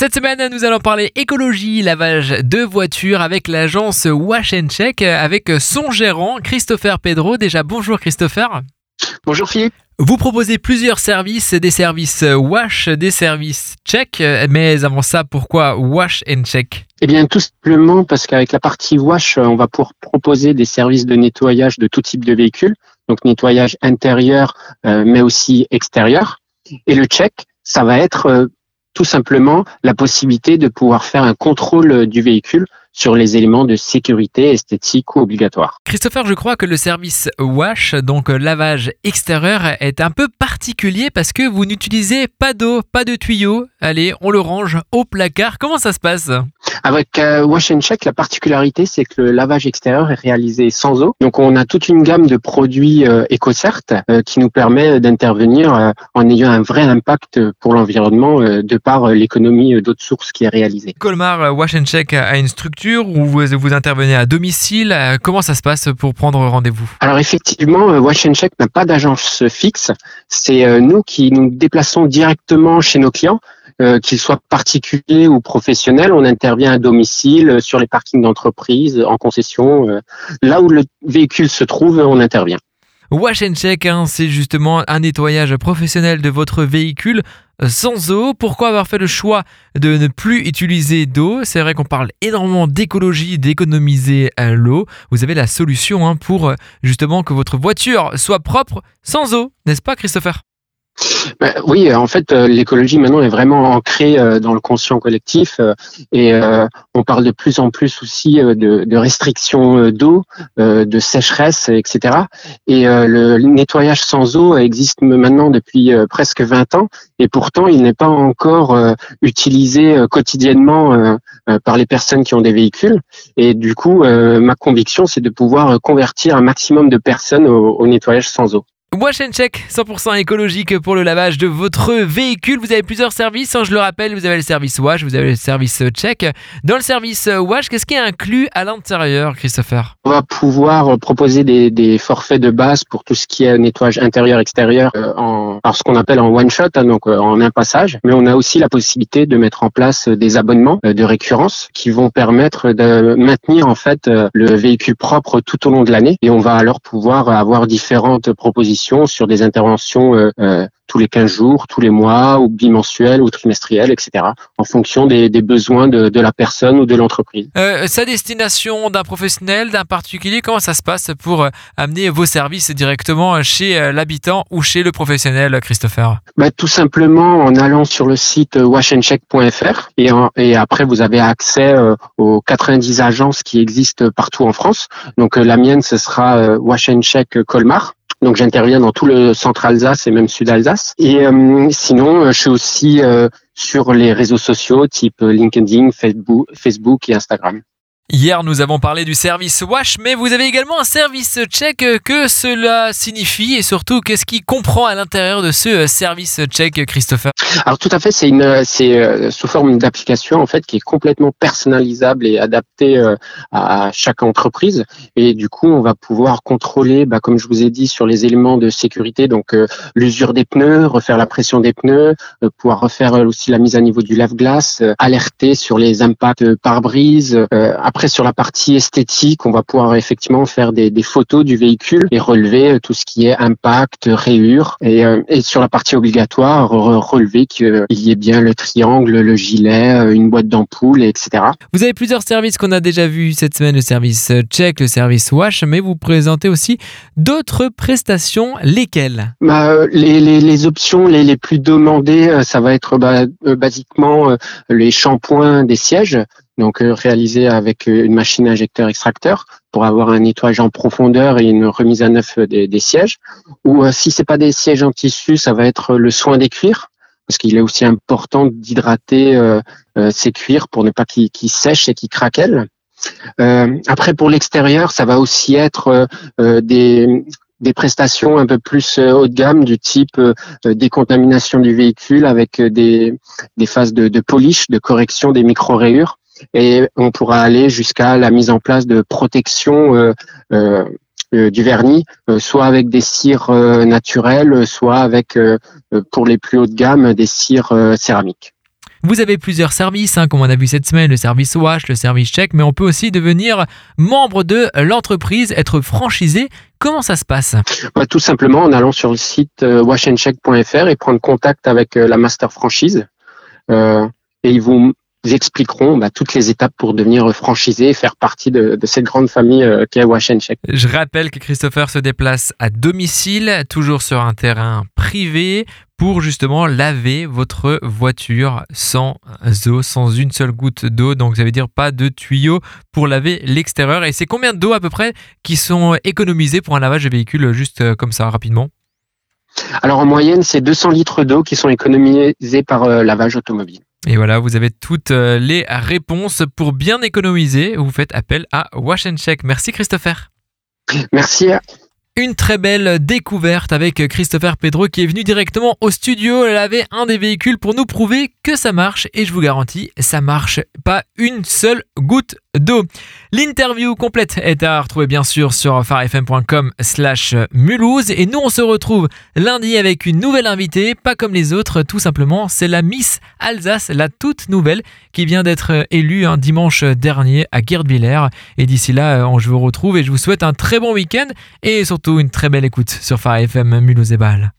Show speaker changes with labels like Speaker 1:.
Speaker 1: Cette semaine, nous allons parler écologie, lavage de voitures avec l'agence Wash Check avec son gérant Christopher Pedro. Déjà, bonjour Christopher.
Speaker 2: Bonjour Philippe.
Speaker 1: Vous proposez plusieurs services, des services wash, des services check, mais avant ça, pourquoi wash and check?
Speaker 2: Eh bien, tout simplement parce qu'avec la partie wash, on va pouvoir proposer des services de nettoyage de tout type de véhicule, donc nettoyage intérieur, euh, mais aussi extérieur. Et le check, ça va être euh, tout simplement la possibilité de pouvoir faire un contrôle du véhicule sur les éléments de sécurité esthétique ou obligatoire.
Speaker 1: Christopher, je crois que le service wash, donc lavage extérieur, est un peu particulier parce que vous n'utilisez pas d'eau, pas de tuyaux. Allez, on le range au placard. Comment ça se passe?
Speaker 2: Avec euh, Wash and Check, la particularité, c'est que le lavage extérieur est réalisé sans eau. Donc, on a toute une gamme de produits euh, EcoCert euh, qui nous permet d'intervenir euh, en ayant un vrai impact pour l'environnement de par l'économie d'autres sources qui est réalisée.
Speaker 1: Colmar Wash and Check a une structure où vous, intervenez à domicile. Comment ça se passe pour prendre rendez-vous?
Speaker 2: Alors, effectivement, Wash and Check n'a pas d'agence fixe. C'est nous qui nous déplaçons directement chez nos clients. Euh, qu'ils soient particuliers ou professionnels. On intervient à domicile, euh, sur les parkings d'entreprise, en concession. Euh, là où le véhicule se trouve, on intervient.
Speaker 1: Wash and Check, hein, c'est justement un nettoyage professionnel de votre véhicule sans eau. Pourquoi avoir fait le choix de ne plus utiliser d'eau? C'est vrai qu'on parle énormément d'écologie, d'économiser l'eau. Vous avez la solution hein, pour justement que votre voiture soit propre sans eau, n'est-ce pas Christopher?
Speaker 2: Oui, en fait, euh, l'écologie maintenant est vraiment ancrée euh, dans le conscient collectif euh, et on parle de plus en plus aussi de, de restrictions d'eau, de sécheresse, etc. Et le nettoyage sans eau existe maintenant depuis presque 20 ans et pourtant il n'est pas encore utilisé quotidiennement par les personnes qui ont des véhicules. Et du coup, ma conviction, c'est de pouvoir convertir un maximum de personnes au nettoyage sans eau.
Speaker 1: Wash and Check, 100% écologique pour le lavage de votre véhicule. Vous avez plusieurs services, hein, je le rappelle, vous avez le service Wash, vous avez le service Check. Dans le service Wash, qu'est-ce qui est inclus à l'intérieur, Christopher?
Speaker 2: On va pouvoir proposer des, forfaits de base pour tout ce qui est nettoyage intérieur-extérieur euh, en ce qu'on appelle en one shot, hein, donc euh, en un passage. Mais on a aussi la possibilité de mettre en place des abonnements euh, de récurrence qui vont permettre de maintenir en fait le véhicule propre tout au long de l'année. Et on va alors pouvoir avoir différentes propositions sur des interventions euh, euh, tous les 15 jours, tous les mois, ou bimensuels, ou trimestriels, etc., en fonction des, besoins de, la personne ou de l'entreprise.
Speaker 1: Euh, sa destination d'un professionnel, d'un particulier, comment ça se passe pour amener vos services directement chez l'habitant ou chez le professionnel, Christopher?
Speaker 2: Bah, Tout simplement en allant sur le site washandcheck.fr et, et après vous avez accès aux 90 agences qui existent partout en France. Donc la mienne, ce sera Wash Check Colmar. Donc j'interviens dans tout le centre Alsace et même sud Alsace. Et euh, sinon, euh, je suis aussi euh, sur les réseaux sociaux type LinkedIn, Facebook, Facebook et Instagram.
Speaker 1: Hier, nous avons parlé du service Wash, mais vous avez également un service check. Que cela signifie et surtout, qu'est-ce qui comprend à l'intérieur de ce service check, Christopher?
Speaker 2: Alors tout à fait, c'est une, c'est euh, sous forme d'application en fait qui est complètement personnalisable et adaptée euh, à chaque entreprise. Et du coup, on va pouvoir contrôler, bah, comme je vous ai dit, sur les éléments de sécurité, donc euh, l'usure des pneus, refaire la pression des pneus, pouvoir refaire aussi la mise à niveau du lave-glace, alerter sur les impacts pare-brise. après après, sur la partie esthétique, on va pouvoir effectivement faire des, photos du véhicule et relever euh, tout ce qui est impact, rayures. Et, euh, et sur la partie obligatoire, relever qu'il y ait bien le triangle, le gilet, euh, une boîte d'ampoule, etc.
Speaker 1: Vous avez plusieurs services qu'on a déjà vus cette semaine, le service check, le service wash, mais vous présentez aussi d'autres prestations, lesquelles?
Speaker 2: Bah, les, les, les, options les, les plus demandées, ça va être bah, basiquement les shampoings des sièges donc euh, réalisé avec euh, une machine injecteur extracteur pour avoir un nettoyage en profondeur et une remise à neuf des, sièges. Ou euh, si c'est pas des sièges en tissu, ça va être le soin des cuirs parce qu'il est aussi important d'hydrater ces cuirs pour ne pas qu'ils sèchent et qu'ils craquellent. après, pour l'extérieur, ça va aussi être des, prestations un peu plus haut de gamme du type décontamination du véhicule avec des, phases de polish, de correction des micro-rayures et on pourra aller jusqu'à la mise en place de protection euh, euh, euh, du vernis, soit avec des cires naturelles, soit avec, pour les plus hautes de gamme, des cires céramiques.
Speaker 1: Vous avez plusieurs services, hein, comme on a vu cette semaine, le service Wash, le service Check, mais on peut aussi devenir membre de l'entreprise, être franchisé. Comment ça se passe?
Speaker 2: Bah, Tout simplement en allant sur le site washandcheck.fr et prendre contact avec la master franchise. Euh, et ils vous expliqueront bah, toutes les étapes pour devenir franchisé et faire partie de, cette grande famille euh, qu'est Wash Check.
Speaker 1: Je rappelle que Christopher se déplace à domicile, toujours sur un terrain privé, pour justement laver votre voiture sans eau, sans une seule goutte d'eau. Donc ça veut dire pas de tuyau pour laver l'extérieur. Et c'est combien d'eau à peu près qui sont économisés pour un lavage de véhicule juste euh, comme ça rapidement?
Speaker 2: Alors en moyenne, c'est 200 litres d'eau qui sont économisés par euh, lavage automobile.
Speaker 1: Et voilà, vous avez toutes euh, les réponses pour bien économiser. Vous faites appel à Wash and Check. Merci Christopher.
Speaker 2: Merci.
Speaker 1: Une très belle découverte avec Christopher Pedro qui est venu directement au studio laver un des véhicules pour nous prouver que ça marche et je vous garantis, ça marche pas une seule goutte d'eau. L'interview complète est à retrouver bien sûr sur farfm.com slash mulhouse et nous on se retrouve lundi avec une nouvelle invitée, pas comme les autres, tout simplement c'est la Miss Alsace, la toute nouvelle qui vient d'être élue un dimanche dernier à Guerdvillers et d'ici là je vous retrouve et je vous souhaite un très bon week-end et surtout une très belle écoute sur Phare FM Mulhouse et Bâle.